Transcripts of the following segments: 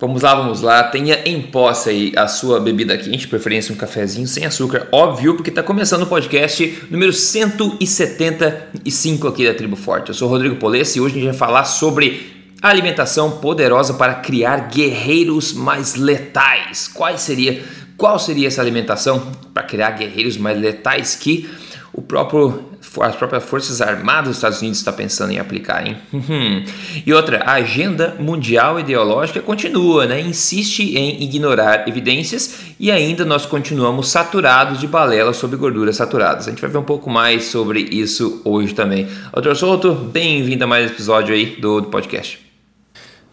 Vamos lá, vamos lá. Tenha em posse aí a sua bebida quente, preferência um cafezinho sem açúcar, óbvio, porque está começando o podcast número 175 aqui da Tribo Forte. Eu sou Rodrigo Polesse e hoje a gente vai falar sobre alimentação poderosa para criar guerreiros mais letais. Qual seria, qual seria essa alimentação para criar guerreiros mais letais que o próprio as próprias Forças Armadas dos Estados Unidos está pensando em aplicar, hein? Uhum. e outra, a agenda mundial ideológica continua, né? Insiste em ignorar evidências e ainda nós continuamos saturados de balela sobre gorduras saturadas. A gente vai ver um pouco mais sobre isso hoje também. Doutor Souto, bem-vindo a mais um episódio aí do, do podcast.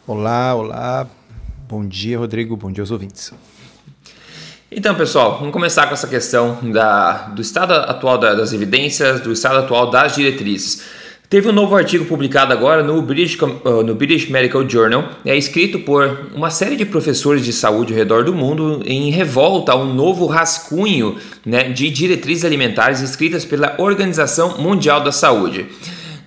Olá, olá. Bom dia, Rodrigo. Bom dia aos ouvintes. Então, pessoal, vamos começar com essa questão da, do estado atual da, das evidências, do estado atual das diretrizes. Teve um novo artigo publicado agora no British, uh, no British Medical Journal, é escrito por uma série de professores de saúde ao redor do mundo em revolta a um novo rascunho né, de diretrizes alimentares escritas pela Organização Mundial da Saúde.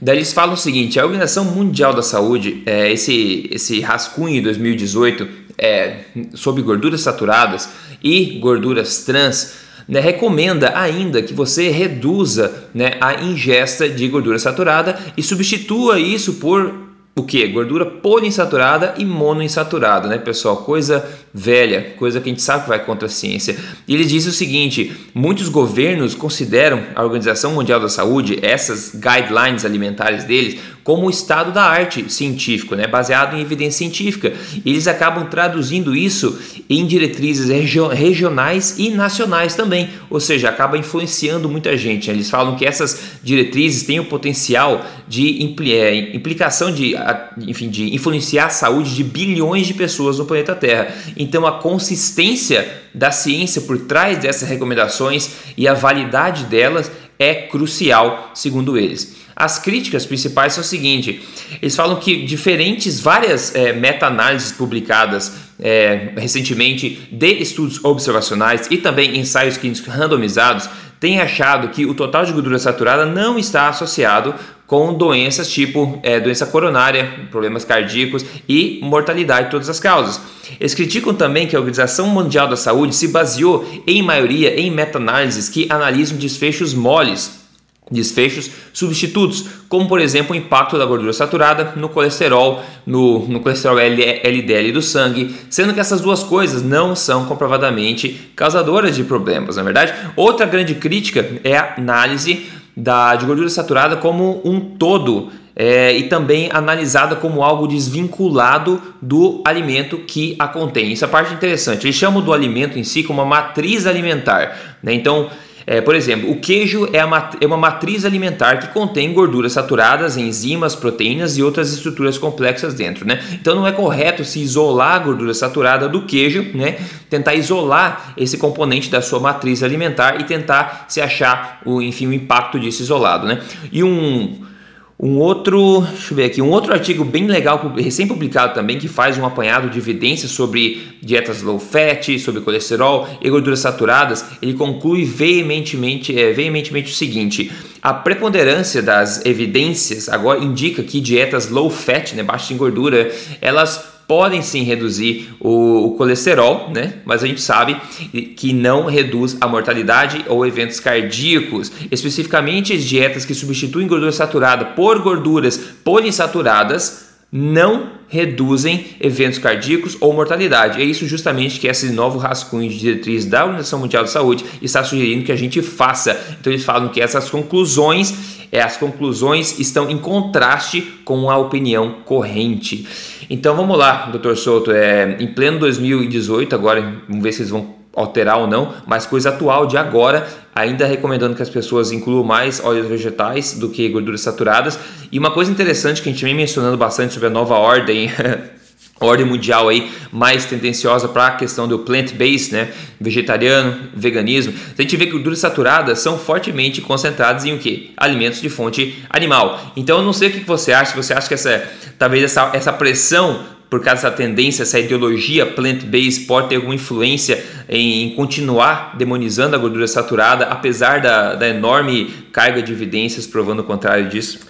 Daí eles falam o seguinte: a Organização Mundial da Saúde, é, esse, esse rascunho de 2018 é, sobre gorduras saturadas e gorduras trans, né, recomenda ainda que você reduza né, a ingesta de gordura saturada e substitua isso por o que? Gordura poliinsaturada e monoinsaturada, né, pessoal? Coisa velha, coisa que a gente sabe que vai contra a ciência. Ele diz o seguinte: muitos governos consideram a Organização Mundial da Saúde, essas guidelines alimentares deles, como o estado da arte científico, né, baseado em evidência científica. Eles acabam traduzindo isso em diretrizes regionais e nacionais também, ou seja, acaba influenciando muita gente. Né? Eles falam que essas diretrizes têm o potencial de é, implicação de, enfim, de influenciar a saúde de bilhões de pessoas no planeta Terra. Então, a consistência da ciência por trás dessas recomendações e a validade delas é crucial, segundo eles. As críticas principais são o seguinte: eles falam que diferentes, várias é, meta-análises publicadas é, recentemente de estudos observacionais e também ensaios clínicos randomizados têm achado que o total de gordura saturada não está associado com doenças tipo é, doença coronária, problemas cardíacos e mortalidade de todas as causas. Eles criticam também que a Organização Mundial da Saúde se baseou, em maioria, em meta-análises que analisam desfechos moles desfechos substitutos, como por exemplo o impacto da gordura saturada no colesterol, no, no colesterol LDL do sangue, sendo que essas duas coisas não são comprovadamente causadoras de problemas, na é verdade. Outra grande crítica é a análise da, de gordura saturada como um todo é, e também analisada como algo desvinculado do alimento que a contém. Isso é a parte interessante. Eles chamam do alimento em si como uma matriz alimentar. Né? Então, é, por exemplo, o queijo é, é, uma matriz alimentar que contém gorduras saturadas, enzimas, proteínas e outras estruturas complexas dentro, né? Então não é correto se isolar a gordura saturada do queijo, né? Tentar isolar esse componente da sua matriz alimentar e tentar se achar o, enfim, o impacto disso isolado, né? E um um outro, deixa eu ver aqui, um outro artigo bem legal, recém-publicado também, que faz um apanhado de evidências sobre dietas low fat, sobre colesterol e gorduras saturadas, ele conclui veementemente, é, veementemente o seguinte: a preponderância das evidências agora indica que dietas low fat, né, baixas em gordura, elas podem sim reduzir o, o, colesterol, né? Mas a gente sabe que não reduz a mortalidade ou eventos cardíacos. Especificamente, as dietas que substituem gordura saturada por gorduras poliinsaturadas não reduzem eventos cardíacos ou mortalidade. É isso justamente que esse novo rascunho de diretriz da Organização Mundial de Saúde está sugerindo que a gente faça. Então eles falam que essas conclusões é, as conclusões estão em contraste com a opinião corrente. Então vamos lá, doutor Souto, é, em pleno 2018, agora vamos ver se eles vão alterar ou não, mas coisa atual de agora, ainda recomendando que as pessoas incluam mais óleos vegetais do que gorduras saturadas. E uma coisa interessante que a gente vem mencionando bastante sobre a nova ordem ordem mundial aí mais tendenciosa para a questão do plant-based, né, vegetariano, veganismo. A gente vê que gorduras saturadas são fortemente concentradas em o que? Alimentos de fonte animal. Então eu não sei o que você acha, se você acha que essa talvez essa, essa pressão por causa dessa tendência, essa ideologia plant-based pode ter alguma influência em continuar demonizando a gordura saturada, apesar da, da enorme carga de evidências provando o contrário disso?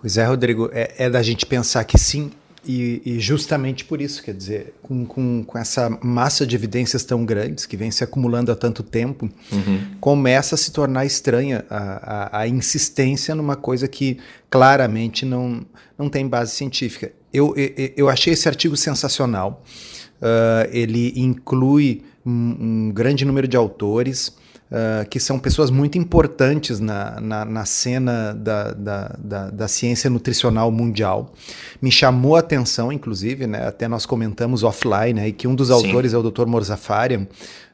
Pois é, Rodrigo, é, é da gente pensar que sim, E, e, justamente por isso, quer dizer, com, com, com, essa massa de evidências tão grandes que vem se acumulando há tanto tempo, uhum. começa a se tornar estranha a, a, a, insistência numa coisa que claramente não, não tem base científica. Eu, eu, achei esse artigo sensacional. Uh, ele inclui um, um grande número de autores. Uh, que são pessoas muito importantes na, na, na cena da, da, da, da, ciência nutricional mundial. Me chamou a atenção, inclusive, né, até nós comentamos offline, né, que um dos Sim. autores é o Dr. Morzafarian,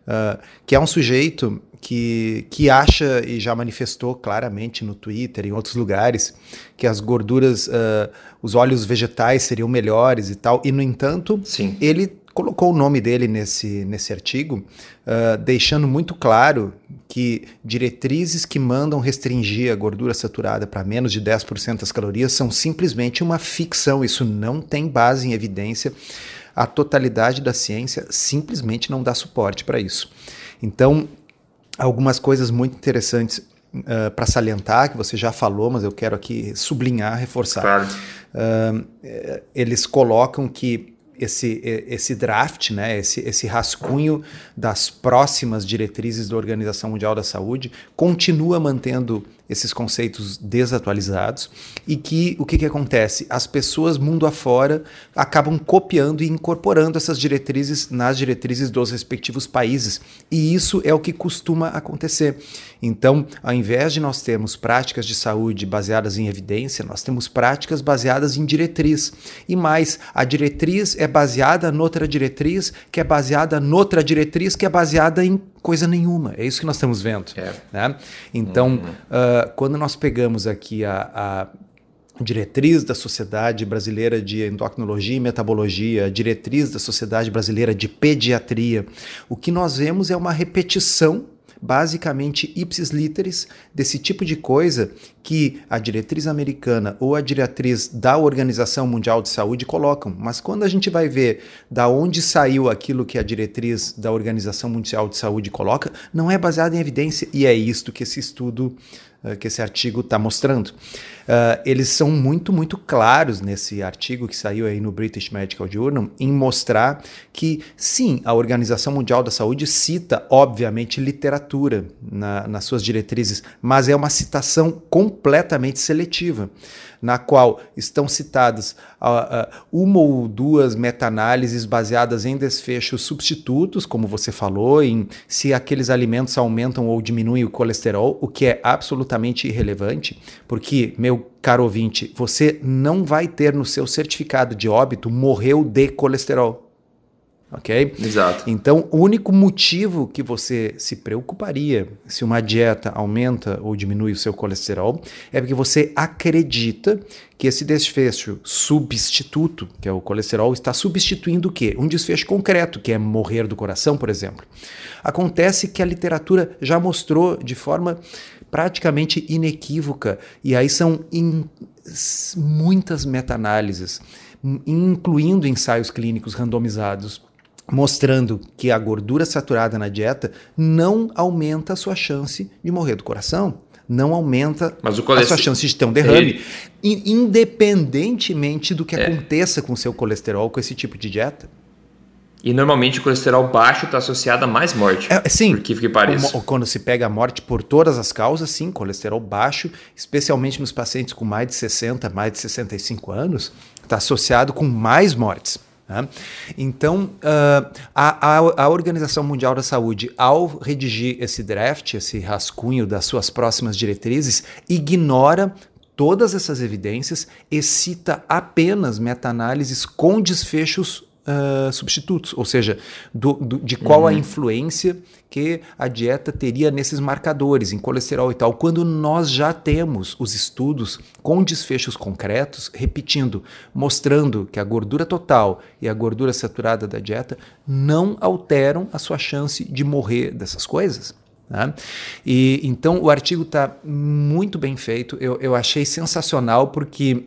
uh, que é um sujeito que, que acha e já manifestou claramente no Twitter, em outros lugares, que as gorduras, uh, os óleos vegetais seriam melhores e tal, e no entanto, Sim. ele colocou o nome dele nesse, nesse artigo, uh, deixando muito claro que diretrizes que mandam restringir a gordura saturada para menos de 10% das calorias são simplesmente uma ficção, isso não tem base em evidência. A totalidade da ciência simplesmente não dá suporte para isso. Então, algumas coisas muito interessantes uh, para salientar, que você já falou, mas eu quero aqui sublinhar, reforçar. Claro. Uh, eles colocam que esse, esse draft, né, esse, esse rascunho das próximas diretrizes da Organização Mundial da Saúde, continua mantendo esses conceitos desatualizados e que o que, que acontece? As pessoas mundo afora acabam copiando e incorporando essas diretrizes nas diretrizes dos respectivos países e isso é o que costuma acontecer. Então, ao invés de nós termos práticas de saúde baseadas em evidência, nós temos práticas baseadas em diretriz. E mais, a diretriz é baseada noutra diretriz, que é baseada noutra diretriz, que é baseada em coisa nenhuma. É isso que nós estamos vendo. É. Né? Então, uhum. uh, quando nós pegamos aqui a, a diretriz da Sociedade Brasileira de Endocrinologia e Metabologia, diretriz da Sociedade Brasileira de Pediatria, o que nós vemos é uma repetição basicamente ipsis literis desse tipo de coisa que a diretriz americana ou a diretriz da Organização Mundial de Saúde colocam. Mas quando a gente vai ver da onde saiu aquilo que a diretriz da Organização Mundial de Saúde coloca, não é baseado em evidência e é isto que esse estudo uh, que esse artigo está mostrando. Uh, eles são muito, muito claros nesse artigo que saiu aí no British Medical Journal em mostrar que, sim, a Organização Mundial da Saúde cita, obviamente, literatura na, nas suas diretrizes, mas é uma citação completamente seletiva na qual estão citadas uh, uh, uma ou duas meta-análises baseadas em desfechos substitutos, como você falou, em se aqueles alimentos aumentam ou diminuem o colesterol, o que é absolutamente irrelevante, porque, meu caro ouvinte, você não vai ter no seu certificado de óbito morreu de colesterol ok? Exato. Então, o único motivo que você se preocuparia se uma dieta aumenta ou diminui o seu colesterol é porque você acredita que esse desfecho substituto, que é o colesterol, está substituindo o quê? Um desfecho concreto, que é morrer do coração, por exemplo. Acontece que a literatura já mostrou de forma praticamente inequívoca, e aí são in, muitas meta-análises, incluindo ensaios clínicos randomizados, mostrando que a gordura saturada na dieta não aumenta a sua chance de morrer do coração, não aumenta a sua chance de ter um derrame, Ele... independentemente do que é. aconteça com o seu colesterol com esse tipo de dieta. E normalmente o colesterol baixo está associado a mais morte. É, sim. Por que que pareça. Quando se pega a morte por todas as causas, sim, colesterol baixo, especialmente nos pacientes com mais de 60, mais de 65 anos, está associado com mais mortes. Né? Então, uh, a, a, a, Organização Mundial da Saúde, ao redigir esse draft, esse rascunho das suas próximas diretrizes, ignora todas essas evidências e cita apenas meta-análises com desfechos uh, substitutos, ou seja, do, do, de qual uhum. a influência que a dieta teria nesses marcadores, em colesterol e tal, quando nós já temos os estudos com desfechos concretos, repetindo, mostrando que a gordura total e a gordura saturada da dieta não alteram a sua chance de morrer dessas coisas. Né? E então o artigo está muito bem feito. Eu, eu achei sensacional porque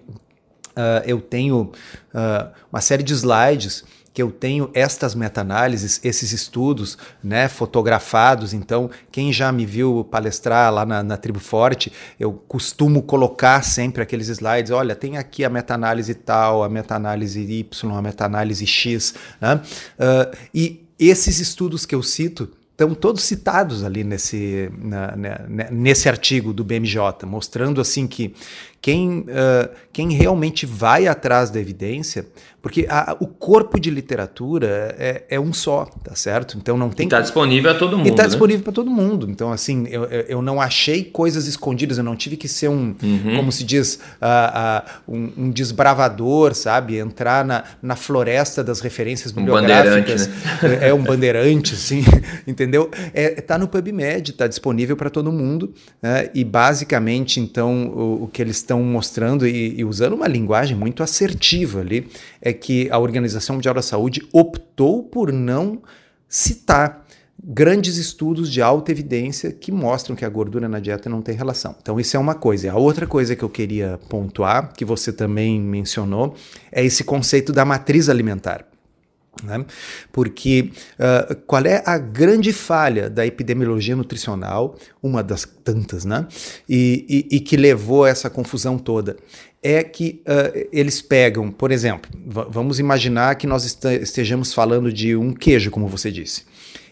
uh, eu tenho uh, uma série de slides que eu tenho estas meta-análises, esses estudos né, fotografados. Então, quem já me viu palestrar lá na, na Tribo Forte, eu costumo colocar sempre aqueles slides. Olha, tem aqui a meta-análise tal, a meta-análise Y, a meta-análise X. Né? Uh, e esses estudos que eu cito estão todos citados ali nesse, na, na, nesse artigo do BMJ, mostrando assim que quem, uh, quem realmente vai atrás da evidência, porque a, o corpo de literatura é, é, um só, tá certo? Então não tem. Está disponível a todo mundo. E está né? disponível para todo mundo. Então, assim, eu, eu não achei coisas escondidas, eu não tive que ser um, uhum. como se diz, uh, uh, um, um, desbravador, sabe? Entrar na, na floresta das referências um bibliográficas. Né? É um bandeirante, assim, entendeu? É, tá no PubMed, está disponível para todo mundo. Né? E basicamente, então, o, o que eles estão estão mostrando e, e, usando uma linguagem muito assertiva ali, é que a Organização Mundial da Saúde optou por não citar grandes estudos de alta evidência que mostram que a gordura na dieta não tem relação. Então, isso é uma coisa. A outra coisa que eu queria pontuar, que você também mencionou, é esse conceito da matriz alimentar. Né? Porque uh, qual é a grande falha da epidemiologia nutricional, uma das tantas, né? E, e, e que levou a essa confusão toda? É que uh, eles pegam, por exemplo, vamos imaginar que nós estejamos falando de um queijo, como você disse.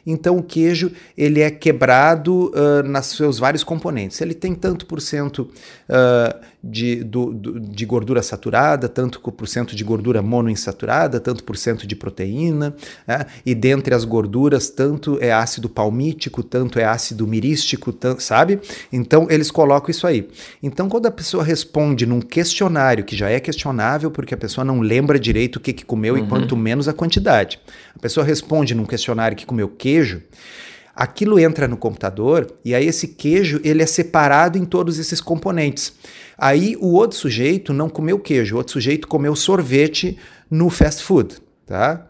Então o queijo ele é quebrado uh, nos seus vários componentes. Ele tem tanto por cento uh, de, do, do, de gordura saturada, tanto por cento de gordura monoinsaturada, tanto por cento de proteína, né? e dentre as gorduras, tanto é ácido palmítico, tanto é ácido mirístico, tanto, sabe? Então eles colocam isso aí. Então quando a pessoa responde num questionário, que já é questionável porque a pessoa não lembra direito o que, que comeu uhum. e quanto menos a quantidade, a pessoa responde num questionário que comeu queijo, aquilo entra no computador e aí esse queijo ele é separado em todos esses componentes. Aí o outro sujeito não comeu queijo, o outro sujeito comeu sorvete no fast food, tá?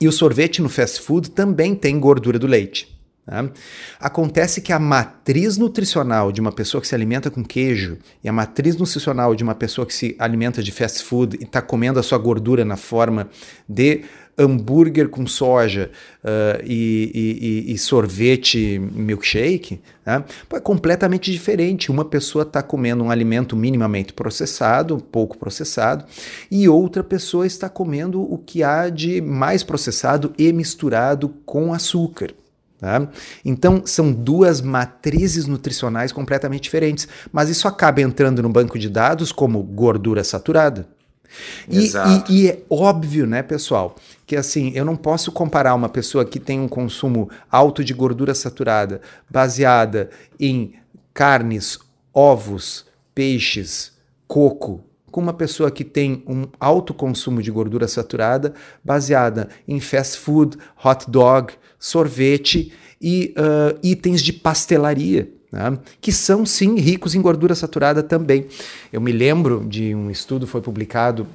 E o sorvete no fast food também tem gordura do leite. Tá? Acontece que a matriz nutricional de uma pessoa que se alimenta com queijo e a matriz nutricional de uma pessoa que se alimenta de fast food e está comendo a sua gordura na forma de hambúrguer com soja uh, e, e, e, sorvete milkshake, né? é completamente diferente. Uma pessoa está comendo um alimento minimamente processado, pouco processado, e outra pessoa está comendo o que há de mais processado e misturado com açúcar. Tá? Então, são duas matrizes nutricionais completamente diferentes, mas isso acaba entrando no banco de dados como gordura saturada. E, e, e, é óbvio, né, pessoal, que assim, eu não posso comparar uma pessoa que tem um consumo alto de gordura saturada, baseada em carnes, ovos, peixes, coco, com uma pessoa que tem um alto consumo de gordura saturada, baseada em fast food, hot dog, sorvete e uh, itens de pastelaria né? que são sim ricos em gordura saturada também. Eu me lembro de um estudo foi publicado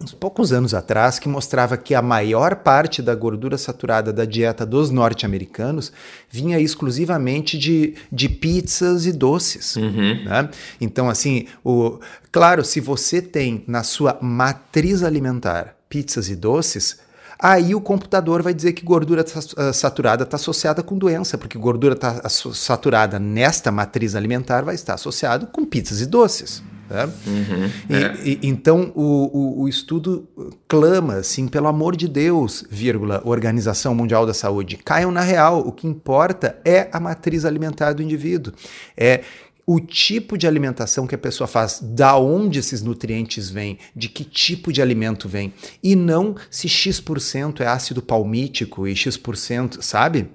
uns poucos anos atrás que mostrava que a maior parte da gordura saturada da dieta dos norte-americanos vinha exclusivamente de, de pizzas e doces. Uhum. Né? Então, assim, o, claro, se você tem na sua matriz alimentar pizzas e doces, aí o computador vai dizer que gordura ah, saturada está associada com doença, porque gordura tá saturada nesta matriz alimentar vai estar associado com pizzas e doces. Né? Uhum, e, é. e, então o, o, o, estudo clama assim, pelo amor de Deus, vírgula, Organização Mundial da Saúde, caiam na real. O que importa é a matriz alimentar do indivíduo. É o tipo de alimentação que a pessoa faz, da onde esses nutrientes vêm, de que tipo de alimento vem, e não se X% é ácido palmítico e X%, sabe?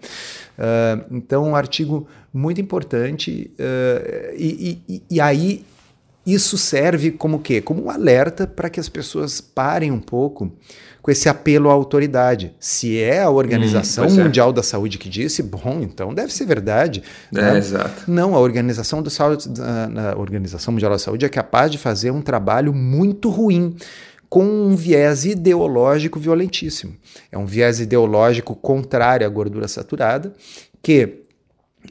Uh, então, um artigo muito importante, uh, e, e, e aí isso serve como quê? Como um alerta para que as pessoas parem um pouco com esse apelo à autoridade. Se é a Organização hum, Mundial é. da Saúde que disse, bom, então deve ser verdade. É, né? exato. Não, a Organização, do Saúde, a Organização Mundial da Saúde é capaz de fazer um trabalho muito ruim com um viés ideológico violentíssimo. É um viés ideológico contrário à gordura saturada, que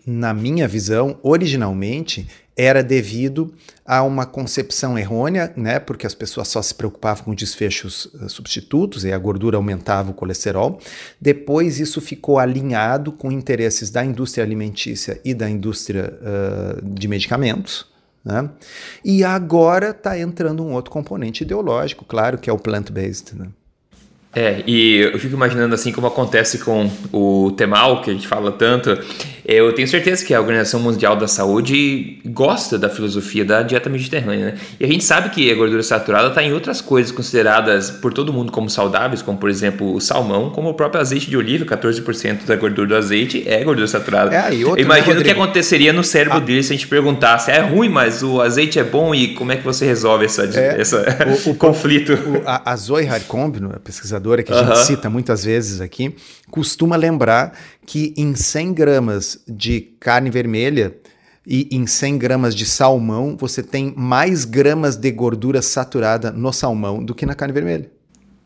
na minha visão, originalmente era devido a uma concepção errônea, né, porque as pessoas só se preocupavam com desfechos uh, substitutos e a gordura aumentava o colesterol. Depois isso ficou alinhado com interesses da indústria alimentícia e da indústria uh, de medicamentos. Né? E agora está entrando um outro componente ideológico, claro, que é o plant-based. Né? É, e eu fico imaginando assim como acontece com o Temal, que a gente fala tanto. Eu tenho certeza que a Organização Mundial da Saúde gosta da filosofia da dieta mediterrânea, né? E a gente sabe que a gordura saturada está em outras coisas consideradas por todo mundo como saudáveis, como por exemplo o salmão, como o próprio azeite de oliva, 14% da gordura do azeite é gordura saturada. É, e outra, Imagina né, o que aconteceria no cérebro ah. dele se a gente perguntasse, é ruim, mas o azeite é bom e como é que você resolve essa, é, essa o, o conflito? O, a, a Zoe a pesquisadora que a gente uh -huh. cita muitas vezes aqui, costuma lembrar que em 100 gramas de carne vermelha e em 100 gramas de salmão, você tem mais gramas de gordura saturada no salmão do que na carne vermelha.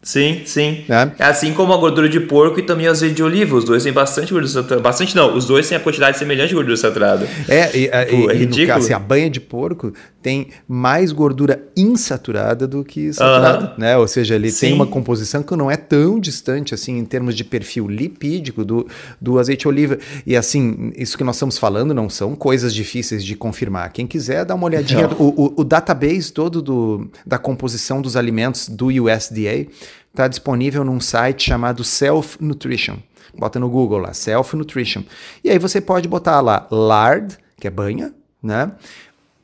Sim, sim. É. Assim como a gordura de porco e também o azeite de oliva. Os dois têm bastante gordura saturada. Bastante não, os dois têm a quantidade semelhante de gordura saturada. É, e, Pô, é e, ridículo. no caso, assim, a banha de porco tem mais gordura insaturada do que saturada, uh -huh. né? Ou seja, ele sim. tem uma composição que não é tão distante assim em termos de perfil lipídico do, do azeite de oliva. E assim, isso que nós estamos falando não são coisas difíceis de confirmar. Quem quiser dá uma olhadinha. O, o, o database todo do, da composição dos alimentos do USDA está disponível num site chamado Self Nutrition. Bota no Google lá, Self Nutrition. E aí você pode botar lá lard, que é banha, né?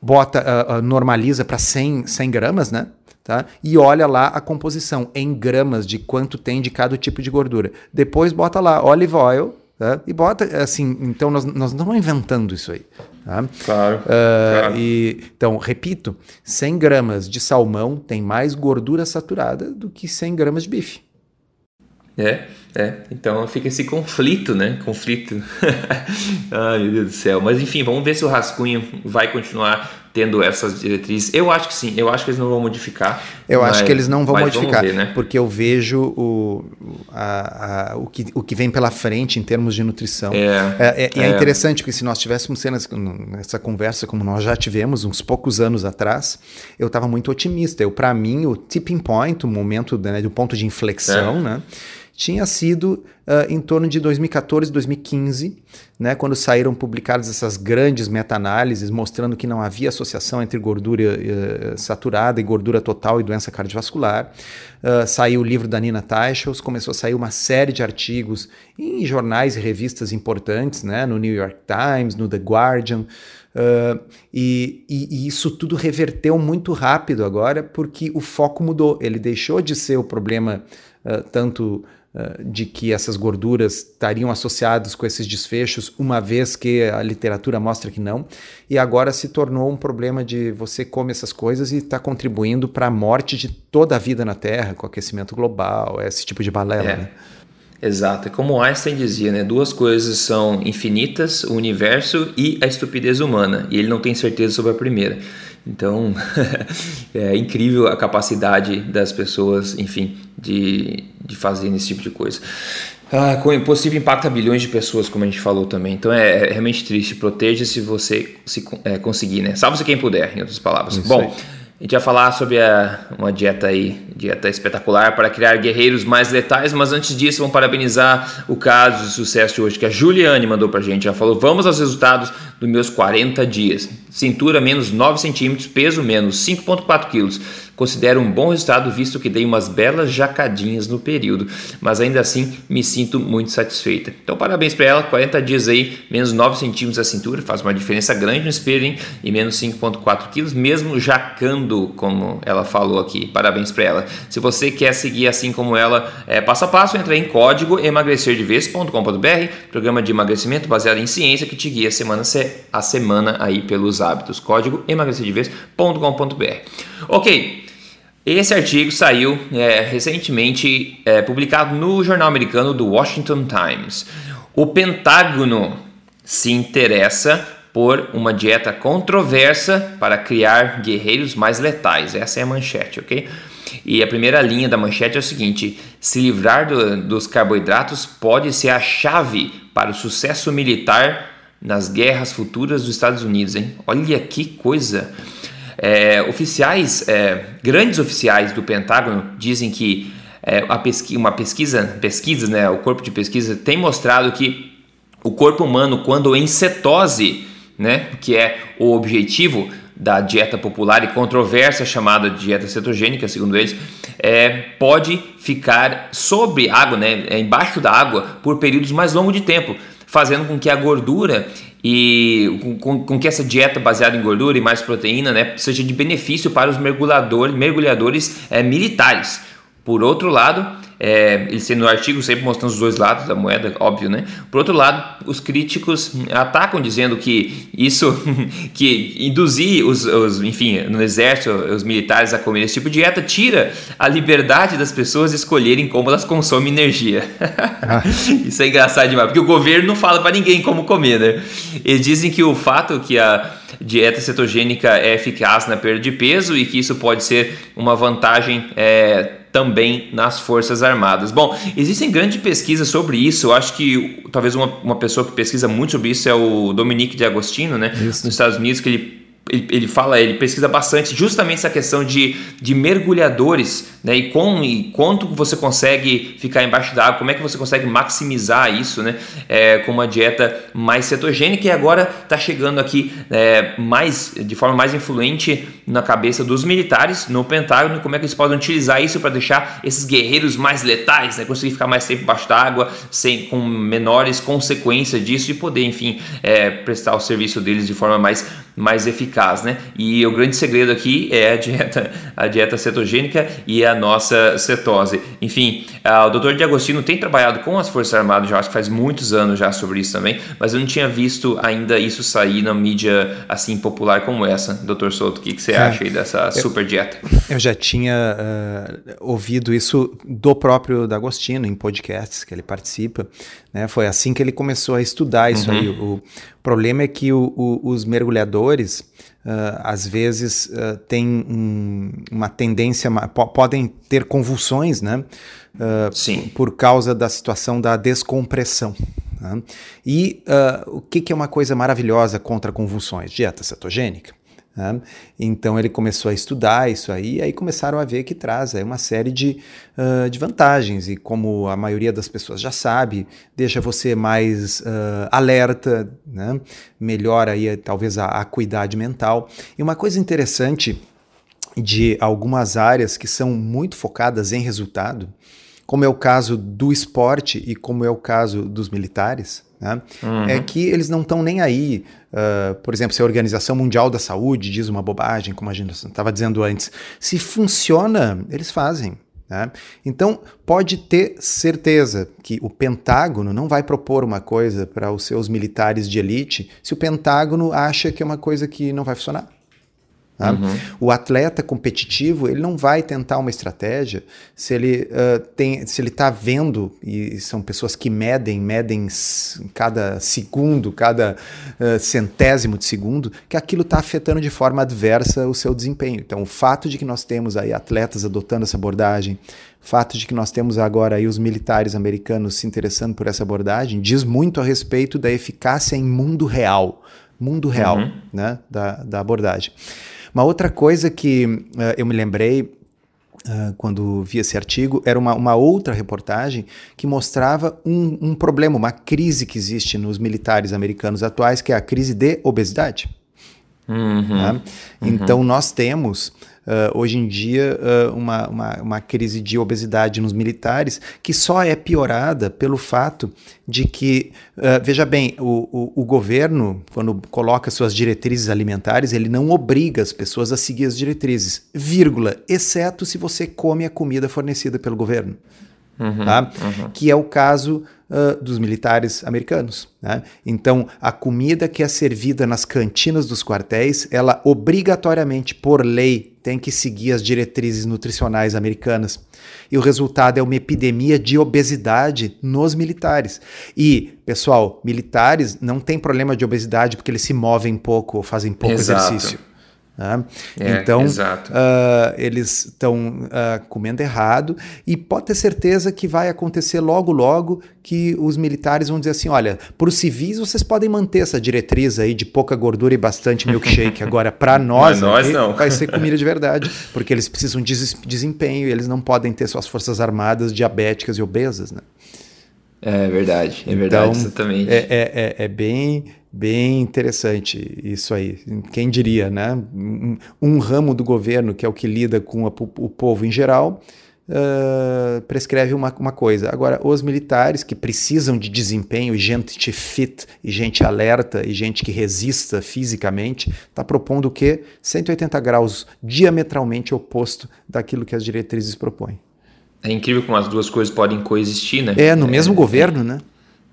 Bota, uh, uh, normaliza para 100, 100 gramas, né? Tá? E olha lá a composição em gramas de quanto tem de cada tipo de gordura. Depois bota lá olive oil, tá? E bota assim, então nós, nós não estamos inventando isso aí. Tá? Claro, uh, claro. E, então, repito, 100 gramas de salmão tem mais gordura saturada do que 100 gramas de bife. É, é. Então fica esse conflito, né? Conflito. Ai, meu Deus do céu. Mas enfim, vamos ver se o rascunho vai continuar tendo essas diretrizes. Eu acho que sim, eu acho que eles não vão modificar. Eu mas, acho que eles não vão modificar, ver, né? porque eu vejo o, a, a, o, que, o que vem pela frente em termos de nutrição. É, é, é, é, é interessante, porque se nós tivéssemos cenas nessa conversa, como nós já tivemos uns poucos anos atrás, eu estava muito otimista. Eu, para mim, o tipping point, o momento, né, do ponto de inflexão, é. né? Tinha sido uh, em torno de 2014, 2015, né, quando saíram publicadas essas grandes meta-análises mostrando que não havia associação entre gordura uh, saturada e gordura total e doença cardiovascular. Uh, saiu o livro da Nina Teichels, começou a sair uma série de artigos em jornais e revistas importantes, né, no New York Times, no The Guardian. Uh, e, e, e, isso tudo reverteu muito rápido agora, porque o foco mudou. Ele deixou de ser o problema uh, tanto de que essas gorduras estariam associadas com esses desfechos, uma vez que a literatura mostra que não, e agora se tornou um problema de você come essas coisas e está contribuindo para a morte de toda a vida na Terra, com aquecimento global, esse tipo de balela. É. Né? Exato, é como Einstein dizia, né? Duas coisas são infinitas, o universo e a estupidez humana, e ele não tem certeza sobre a primeira. Então, é incrível a capacidade das pessoas, enfim, de, de fazer esse tipo de coisa. Ah, com possível impacto a bilhões de pessoas, como a gente falou também. Então é, é realmente triste. Proteja se você se, é, conseguir, né? Salve-se quem puder, em outras palavras. Isso Bom, aí. A gente vai falar sobre a, uma dieta aí, dieta espetacular para criar guerreiros mais letais, mas antes disso, vamos parabenizar o caso de sucesso de hoje que a Juliane mandou pra gente. Ela falou: vamos aos resultados dos meus 40 dias. Cintura menos 9 centímetros, peso menos 5,4 quilos Considero um bom resultado visto que dei umas belas jacadinhas no período, mas ainda assim me sinto muito satisfeita. Então parabéns para ela, 40 dias aí, menos 9 centímetros a cintura, faz uma diferença grande no espelho, hein? E menos 5,4 quilos, mesmo jacando, como ela falou aqui. Parabéns para ela. Se você quer seguir assim como ela, é, passo a passo, entra em código emagrecerdevez.com.br, programa de emagrecimento baseado em ciência que te guia semana a semana aí pelos hábitos. Código emagrecerdevez.com.br. Ok, esse artigo saiu é, recentemente é, publicado no jornal americano do Washington Times. O Pentágono se interessa por uma dieta controversa para criar guerreiros mais letais. Essa é a manchete, ok? E a primeira linha da manchete é o seguinte: se livrar do, dos carboidratos pode ser a chave para o sucesso militar nas guerras futuras dos Estados Unidos, hein? Olha que coisa! É, oficiais, é, grandes oficiais do Pentágono dizem que é, pesqui uma pesquisa, pesquisas, né, o corpo de pesquisa tem mostrado que o corpo humano, quando em cetose, né, que é o objetivo da dieta popular e controversa chamada dieta cetogênica, segundo eles, é, pode ficar sobre água, né, é, embaixo da água, por períodos mais longos de tempo, fazendo com que a gordura e com, com, que essa dieta baseada em gordura e mais proteína né, seja de benefício para os mergulhadores, mergulhadores é, militares. Por outro lado, é, ele sendo no artigo sempre mostrando os dois lados da moeda, óbvio, né? Por outro lado, os críticos atacam dizendo que isso, que induzir os, os, enfim, no exército, os militares a comer esse tipo de dieta tira a liberdade das pessoas escolherem como elas consomem energia. Isso é engraçado demais, porque o governo não fala para ninguém como comer, né? Eles dizem que o fato que a dieta cetogênica é eficaz na perda de peso e que isso pode ser uma vantagem é, também nas Forças Armadas. Bom, existem grandes pesquisas sobre isso. Eu acho que talvez uma, uma pessoa que pesquisa muito sobre isso é o Dominique de Agostino, né? Isso. Nos Estados Unidos, que ele ele, ele, fala, ele pesquisa bastante justamente essa questão de, de mergulhadores, né? E, com, e quanto você consegue ficar embaixo da água, como é que você consegue maximizar isso, né? É, com uma dieta mais cetogênica e agora está chegando aqui é, mais de forma mais influente na cabeça dos militares no Pentágono, como é que eles podem utilizar isso para deixar esses guerreiros mais letais, né? Conseguir ficar mais tempo embaixo da água, sem, com menores consequências disso e poder, enfim, é, prestar o serviço deles de forma mais, mais eficaz né? E o grande segredo aqui é a dieta, a dieta cetogênica e a nossa cetose. Enfim, o Dr. Diagostino tem trabalhado com as Forças Armadas já acho que faz muitos anos já sobre isso também, mas eu não tinha visto ainda isso sair na mídia assim popular como essa. Dr. Souto, o que, que você é, acha aí dessa eu, super dieta? Eu já tinha uh, ouvido isso do próprio D'Agostino em podcasts que ele participa, né? Foi assim que ele começou a estudar isso uhum. aí. O problema é que o, o, os mergulhadores Uh, às vezes uh, têm um, uma tendência, podem ter convulsões, né? Uh, Sim. Por causa da situação da descompressão. Né? E o que, que, é uma coisa maravilhosa contra convulsões? Dieta cetogênica. Né? Então ele começou a estudar isso aí, e aí começaram a ver que traz aí uma série de, uh, de vantagens, e como a maioria das pessoas já sabe, deixa você mais uh, alerta, né? melhora aí talvez a acuidade mental. E uma coisa interessante de algumas áreas que são muito focadas em resultado, como é o caso do esporte e como é o caso dos militares, né? Uhum. É que eles não estão nem aí. Uh, por exemplo, se a Organização Mundial da Saúde diz uma bobagem, como a gente estava dizendo antes, se funciona, eles fazem. Né? Então, pode ter certeza que o Pentágono não vai propor uma coisa para os seus militares de elite se o Pentágono acha que é uma coisa que não vai funcionar. Tá? Uhum. O atleta competitivo ele não vai tentar uma estratégia se ele uh, tem, se ele está vendo e são pessoas que medem, medem cada segundo, cada uh, centésimo de segundo, que aquilo está afetando de forma adversa o seu desempenho. Então, o fato de que nós temos aí atletas adotando essa abordagem, o fato de que nós temos agora aí os militares americanos se interessando por essa abordagem, diz muito a respeito da eficácia em mundo real, mundo real, uhum. né, da, da abordagem. Uma outra coisa que uh, eu me lembrei uh, quando vi esse artigo era uma, uma outra reportagem que mostrava um, um, problema, uma crise que existe nos militares americanos atuais, que é a crise de obesidade. Uhum, tá? uhum. Então, nós temos uh, hoje em dia uh, uma, uma, uma, crise de obesidade nos militares que só é piorada pelo fato de que, uh, veja bem, o, o, o, governo, quando coloca suas diretrizes alimentares, ele não obriga as pessoas a seguir as diretrizes, vírgula, exceto se você come a comida fornecida pelo governo. Uhum, tá? Uhum. Que é o caso uh, dos militares americanos. Né? Então, a comida que é servida nas cantinas dos quartéis, ela obrigatoriamente, por lei, tem que seguir as diretrizes nutricionais americanas. E o resultado é uma epidemia de obesidade nos militares. E, pessoal, militares não tem problema de obesidade porque eles se movem pouco ou fazem pouco Exato. exercício. Né? É, então, uh, eles estão uh, comendo errado e pode ter certeza que vai acontecer logo, logo que os militares vão dizer assim: olha, para os civis vocês podem manter essa diretriz aí de pouca gordura e bastante milkshake. Agora, para nós, nós não. vai ser comida de verdade, porque eles precisam de desempenho e eles não podem ter suas forças armadas diabéticas e obesas. Né? É verdade, é verdade, então, exatamente. É, é, é, é bem Bem interessante isso aí. Quem diria, né? Um, um ramo do governo, que é o que lida com a, o povo em geral, uh, prescreve uma, uma coisa. Agora, os militares que precisam de desempenho, gente fit, e gente alerta, e gente que resista fisicamente, está propondo o quê? 180 graus diametralmente oposto daquilo que as diretrizes propõem. É incrível como as duas coisas podem coexistir, né? É, no mesmo é, governo, né?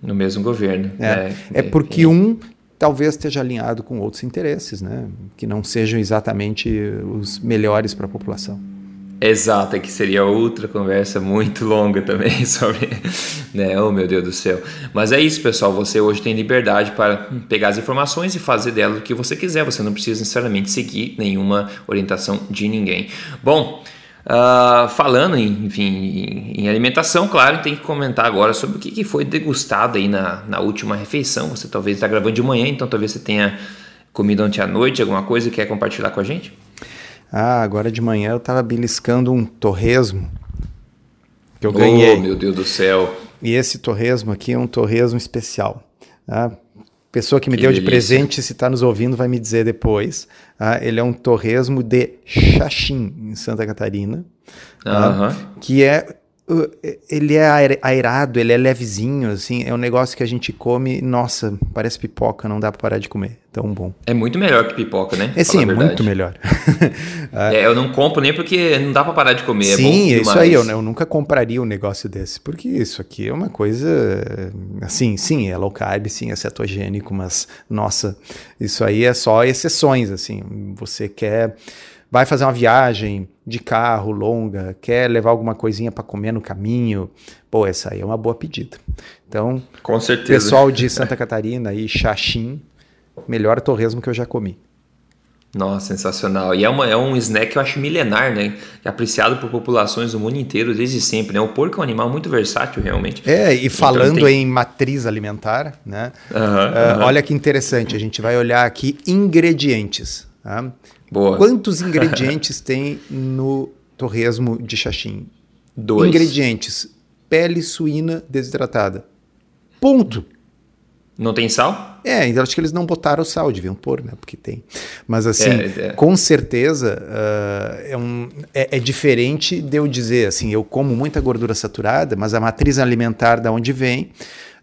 No mesmo governo. É, é, é porque um talvez esteja alinhado com outros interesses, né? que não sejam exatamente os melhores para a população. Exato, é que seria outra conversa muito longa também sobre, né? Oh meu Deus do céu. Mas é isso, pessoal. Você hoje tem liberdade para pegar as informações e fazer dela o que você quiser. Você não precisa necessariamente seguir nenhuma orientação de ninguém. Bom, Uh, falando em, enfim, em, alimentação, claro, tem que comentar agora sobre o que, que foi degustado aí na, na última refeição. Você talvez está gravando de manhã, então talvez você tenha comido ontem à noite, alguma coisa e quer compartilhar com a gente? Ah, agora de manhã eu estava beliscando um torresmo que eu oh, ganhei. meu Deus do céu! E esse torresmo aqui é um torresmo especial. Tá? Pessoa que me que deu delícia. de presente, se está nos ouvindo, vai me dizer depois. Ah, ele é um torresmo de Xaxim, em Santa Catarina, ah, que é ele é aerado, ele é levezinho, assim, é um negócio que a gente come, nossa, parece pipoca, não dá para parar de comer, tão bom. É muito melhor que pipoca, né? É sim, é muito melhor. é, eu não compro nem porque não dá para parar de comer, sim, é isso aí, eu, eu, nunca compraria um negócio desse, porque isso aqui é uma coisa, assim, sim, é low carb, sim, é cetogênico, mas, nossa, isso aí é só exceções, assim, você quer vai fazer uma viagem de carro longa, quer levar alguma coisinha para comer no caminho, pô, essa aí é uma boa pedida. Então, com certeza. Pessoal de Santa Catarina e Xaxim, melhor torresmo que eu já comi. Nossa, sensacional. E é, uma, é um snack que eu acho milenar, né? É apreciado por populações do mundo inteiro desde sempre, né? O porco é um animal muito versátil, realmente. É, e então, falando então, tem... em matriz alimentar, né? Uhum, uh, uhum. Olha que interessante, a gente vai olhar aqui ingredientes. Tá? Boa. Quantos ingredientes tem no torresmo de xaxim? Dois. Ingredientes: pele suína desidratada. Ponto. Não tem sal? É, então acho que eles não botaram sal, deviam pôr, né? Porque tem. Mas assim, é, é. com certeza uh, é, um, é, é, diferente de eu dizer assim, eu como muita gordura saturada, mas a matriz alimentar da onde vem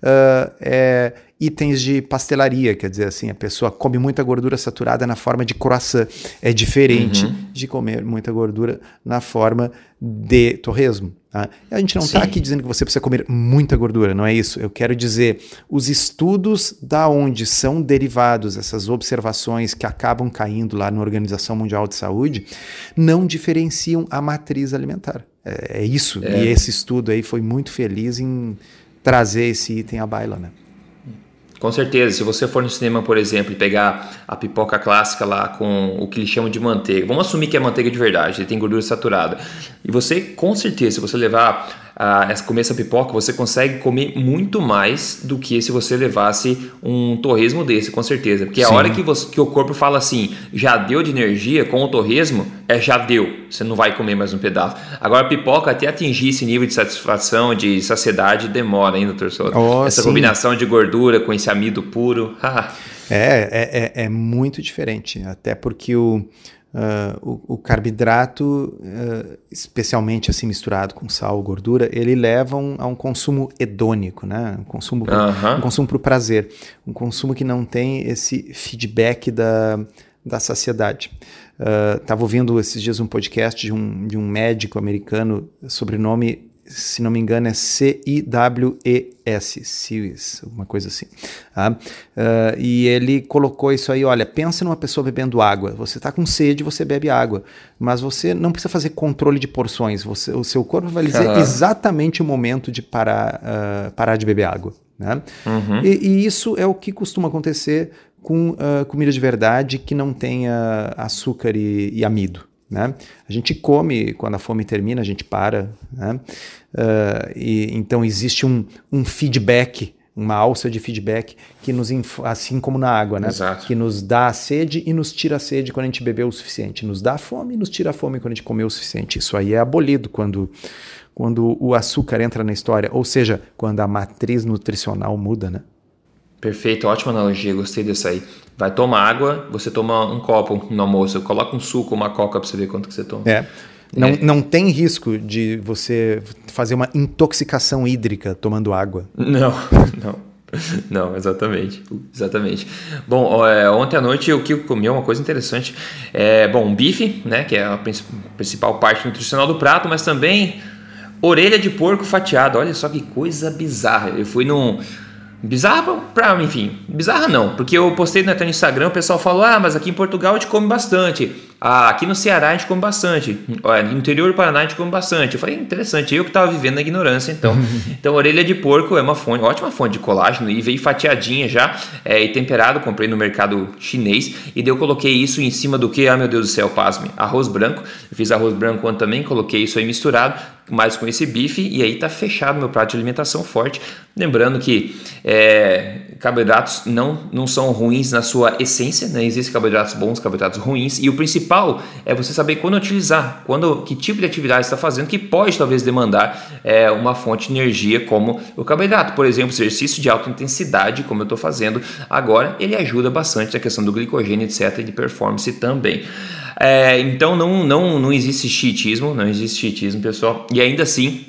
uh, é itens de pastelaria, quer dizer assim, a pessoa come muita gordura saturada na forma de croissant. É diferente uhum. de comer muita gordura na forma de torresmo. Tá? A gente não está aqui dizendo que você precisa comer muita gordura, não é isso. Eu quero dizer, os estudos da onde são derivados essas observações que acabam caindo lá na Organização Mundial de Saúde não diferenciam a matriz alimentar. É, é isso. É. E esse estudo aí foi muito feliz em trazer esse item à baila, né? Com certeza, se você for no cinema, por exemplo, e pegar a pipoca clássica lá com o que eles chamam de manteiga, vamos assumir que é manteiga de verdade, ele tem gordura saturada. E você, com certeza, se você levar a comer essa pipoca, você consegue comer muito mais do que se você levasse um torresmo desse, com certeza. Porque Sim. a hora que, você, que o corpo fala assim, já deu de energia com o torresmo, é já deu. Você não vai comer mais um pedaço. Agora, a pipoca, até atingir esse nível de satisfação, de saciedade, demora ainda, torcedor. Oh, Essa sim. combinação de gordura com esse amido puro. é, é, é, é muito diferente. Até porque o Uh, o, o, carboidrato, uh, especialmente assim misturado com sal gordura, ele leva um, a um consumo hedônico, né? um consumo um consumo para o prazer, um consumo que não tem esse feedback da, da saciedade. Estava uh, ouvindo esses dias um podcast de um, de um médico americano, sobrenome se não me engano, é C-I-W-E-S, CIWES, alguma coisa assim. Tá? Uh, e ele colocou isso aí: olha, pensa numa pessoa bebendo água. Você está com sede, você bebe água, mas você não precisa fazer controle de porções. Você, o seu corpo vai dizer uhum. exatamente o momento de parar, uh, parar de beber água. Né? Uhum. E, e, isso é o que costuma acontecer com uh, comida de verdade que não tenha açúcar e, e amido. Né? A gente come quando a fome termina, a gente para. Né? Uh, e, então existe um, um feedback, uma alça de feedback que nos assim como na água, né? Exato. Que nos dá a sede e nos tira a sede quando a gente bebeu o suficiente. Nos dá a fome e nos tira a fome quando a gente comeu o suficiente. Isso aí é abolido quando quando o açúcar entra na história, ou seja, quando a matriz nutricional muda, né? Perfeito, ótima analogia, gostei dessa aí. Vai tomar água, você toma um copo no almoço, coloca um suco, uma coca para você ver quanto que você toma. É. Não, é. não tem risco de você fazer uma intoxicação hídrica tomando água. Não, não. Não, exatamente. Exatamente. Bom, é, ontem à noite eu que comi uma coisa interessante. É, bom, bife, né? Que é a principal parte nutricional do prato, mas também orelha de porco fatiado. Olha só que coisa bizarra. Eu fui num Bizarra pra, enfim, bizarra não, porque eu postei no Instagram, o pessoal falou: ah, mas aqui em Portugal a gente come bastante. Ah, aqui no Ceará a gente come bastante. Olha, no interior do Paraná a gente come bastante. Eu falei, interessante, eu que estava vivendo na ignorância, então. então, orelha de porco é uma fonte, ótima fonte de colágeno e veio fatiadinha já é, e temperado. Comprei no mercado chinês e daí eu coloquei isso em cima do que? Ah, meu Deus do céu, pasme. Arroz branco. Eu fiz arroz branco ontem também, coloquei isso aí misturado mais com esse bife e aí tá fechado meu prato de alimentação forte. Lembrando que é, carboidratos não, não são ruins na sua essência, né? existem carboidratos bons, carboidratos ruins e o principal é você saber quando utilizar, quando que tipo de atividade está fazendo que pode talvez demandar é, uma fonte de energia como o carboidrato. Por exemplo, exercício de alta intensidade, como eu estou fazendo agora, ele ajuda bastante na questão do glicogênio, etc, e de performance também. É, então não, não, não existe chiitismo, não existe chiitismo, pessoal. E ainda assim,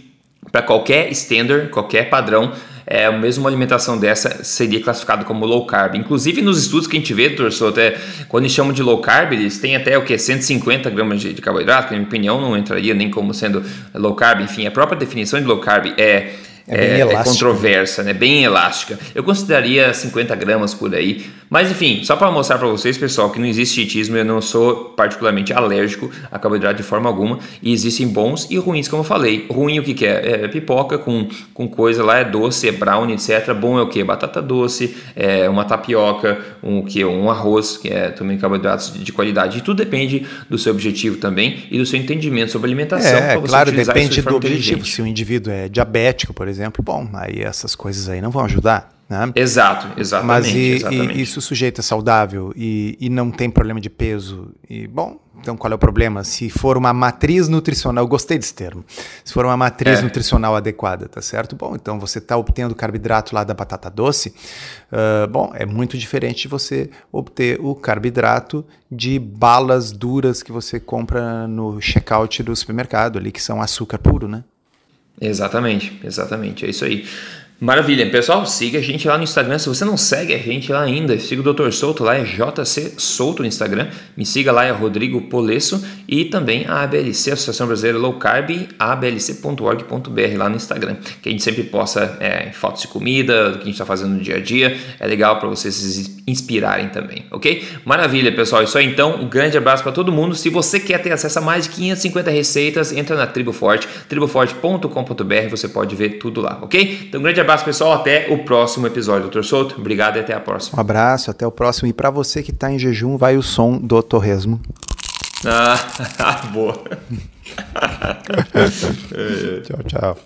para qualquer standard, qualquer padrão, é, mesmo uma alimentação dessa seria classificado como low carb. Inclusive nos estudos que a gente vê, torçou até quando eles chamam de low carb, eles têm até o que 150 gramas de, de carboidrato, que na minha opinião não entraria nem como sendo low carb. Enfim, a própria definição de low carb é é, é, é controversa, né? Bem elástica. Eu consideraria 50 gramas por aí. Mas enfim, só para mostrar para vocês, pessoal, que não existe chitismo, eu não sou particularmente alérgico a carboidrato de forma alguma. E existem bons e ruins, como eu falei. Ruim o que, que é? é? pipoca com, com coisa lá, é doce, é brownie, etc. Bom é o que? Batata doce, é uma tapioca, um, que, um arroz, que é também carboidratos de, de qualidade. E tudo depende do seu objetivo também e do seu entendimento sobre alimentação. É, claro, depende do objetivo. Se o indivíduo é diabético, por exemplo exemplo, bom, aí essas coisas aí não vão ajudar. Né? Exato, exatamente. Mas e, exatamente. E, isso sujeito é saudável e, e não tem problema de peso. E bom, então qual é o problema? Se for uma matriz nutricional, eu gostei desse termo. Se for uma matriz é. nutricional adequada, tá certo? Bom, então você está obtendo carboidrato lá da batata doce. Uh, bom, é muito diferente de você obter o carboidrato de balas duras que você compra no checkout do supermercado ali, que são açúcar puro, né? Exatamente, exatamente, é isso aí. Maravilha, pessoal, siga a gente lá no Instagram. Se você não segue a gente lá ainda, siga o Dr. Souto lá, é JC Souto no Instagram. Me siga lá, é Rodrigo Polesso. E também a ABLC, Associação Brasileira Low Carb, ablc.org.br lá no Instagram. Que a gente sempre posta é, fotos de comida, do que a gente está fazendo no dia a dia. É legal para vocês inspirarem também, ok? Maravilha, pessoal. Isso aí então. Um grande abraço para todo mundo. Se você quer ter acesso a mais de 550 receitas, entra na Tribo Forte, triboforte.com.br. Você pode ver tudo lá, ok? Então, um grande abraço pessoal. Até o próximo episódio, doutor Souto. Obrigado e até a próxima. Um abraço, até o próximo. E para você que está em jejum, vai o som do torresmo. Ah, boa. tchau, tchau.